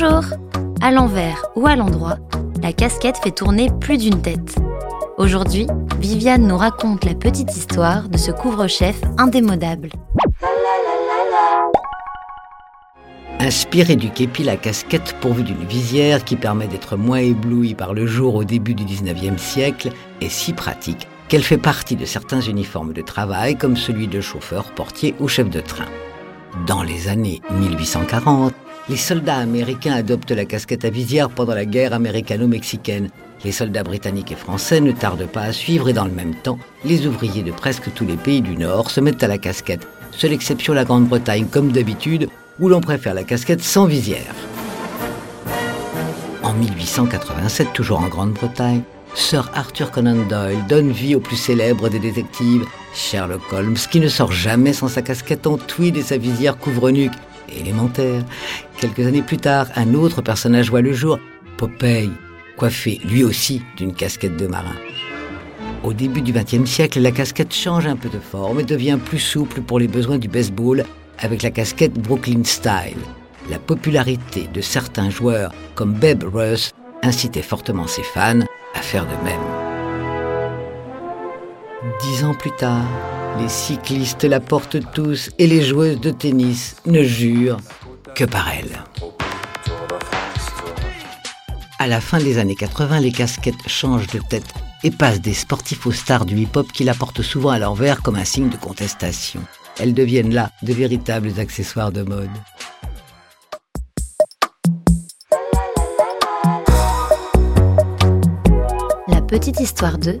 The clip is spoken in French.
Bonjour À l'envers ou à l'endroit, la casquette fait tourner plus d'une tête. Aujourd'hui, Viviane nous raconte la petite histoire de ce couvre-chef indémodable. Inspiré du képi, la casquette pourvue d'une visière qui permet d'être moins ébloui par le jour au début du 19e siècle est si pratique qu'elle fait partie de certains uniformes de travail comme celui de chauffeur, portier ou chef de train. Dans les années 1840, les soldats américains adoptent la casquette à visière pendant la guerre américano-mexicaine. Les soldats britanniques et français ne tardent pas à suivre et dans le même temps, les ouvriers de presque tous les pays du Nord se mettent à la casquette. Seule exception la Grande-Bretagne, comme d'habitude, où l'on préfère la casquette sans visière. En 1887, toujours en Grande-Bretagne, Sir Arthur Conan Doyle donne vie au plus célèbre des détectives, Sherlock Holmes, qui ne sort jamais sans sa casquette en tweed et sa visière couvre-nuque élémentaire. Quelques années plus tard, un autre personnage voit le jour, Popeye, coiffé lui aussi d'une casquette de marin. Au début du XXe siècle, la casquette change un peu de forme et devient plus souple pour les besoins du baseball avec la casquette Brooklyn Style. La popularité de certains joueurs comme Babe Ruth incitait fortement ses fans à faire de même. Dix ans plus tard, les cyclistes la portent tous et les joueuses de tennis ne jurent que par elle. À la fin des années 80, les casquettes changent de tête et passent des sportifs aux stars du hip-hop qui la portent souvent à l'envers comme un signe de contestation. Elles deviennent là de véritables accessoires de mode. La petite histoire 2